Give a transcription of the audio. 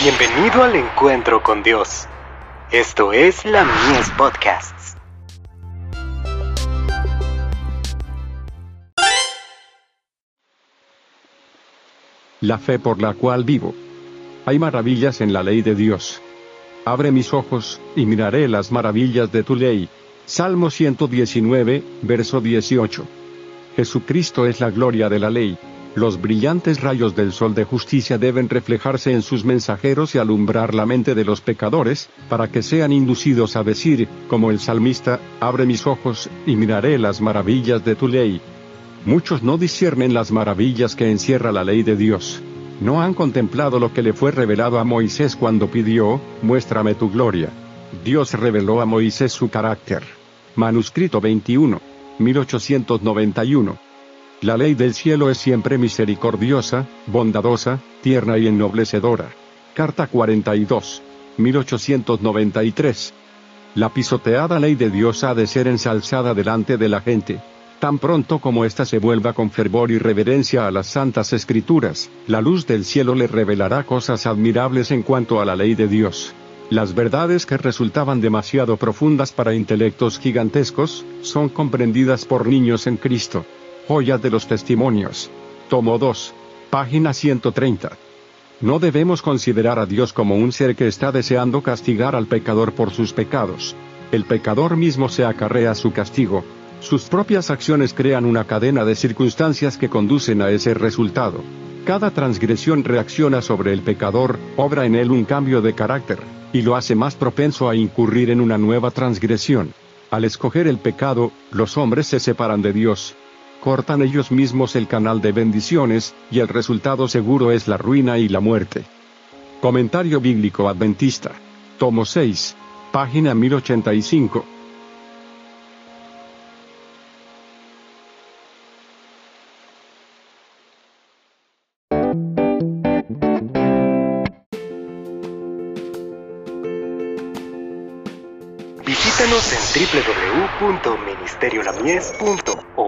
Bienvenido al encuentro con Dios. Esto es la Mies Podcasts. La fe por la cual vivo. Hay maravillas en la ley de Dios. Abre mis ojos, y miraré las maravillas de tu ley. Salmo 119, verso 18. Jesucristo es la gloria de la ley. Los brillantes rayos del sol de justicia deben reflejarse en sus mensajeros y alumbrar la mente de los pecadores, para que sean inducidos a decir, como el salmista, abre mis ojos, y miraré las maravillas de tu ley. Muchos no disciernen las maravillas que encierra la ley de Dios. No han contemplado lo que le fue revelado a Moisés cuando pidió, muéstrame tu gloria. Dios reveló a Moisés su carácter. Manuscrito 21, 1891. La ley del cielo es siempre misericordiosa, bondadosa, tierna y ennoblecedora. Carta 42, 1893. La pisoteada ley de Dios ha de ser ensalzada delante de la gente. Tan pronto como ésta se vuelva con fervor y reverencia a las santas escrituras, la luz del cielo le revelará cosas admirables en cuanto a la ley de Dios. Las verdades que resultaban demasiado profundas para intelectos gigantescos, son comprendidas por niños en Cristo. Joya de los Testimonios. Tomo 2. Página 130. No debemos considerar a Dios como un ser que está deseando castigar al pecador por sus pecados. El pecador mismo se acarrea su castigo. Sus propias acciones crean una cadena de circunstancias que conducen a ese resultado. Cada transgresión reacciona sobre el pecador, obra en él un cambio de carácter, y lo hace más propenso a incurrir en una nueva transgresión. Al escoger el pecado, los hombres se separan de Dios, cortan ellos mismos el canal de bendiciones, y el resultado seguro es la ruina y la muerte. Comentario Bíblico Adventista. Tomo 6. Página 1085. Visítanos en www.ministeriolamies.org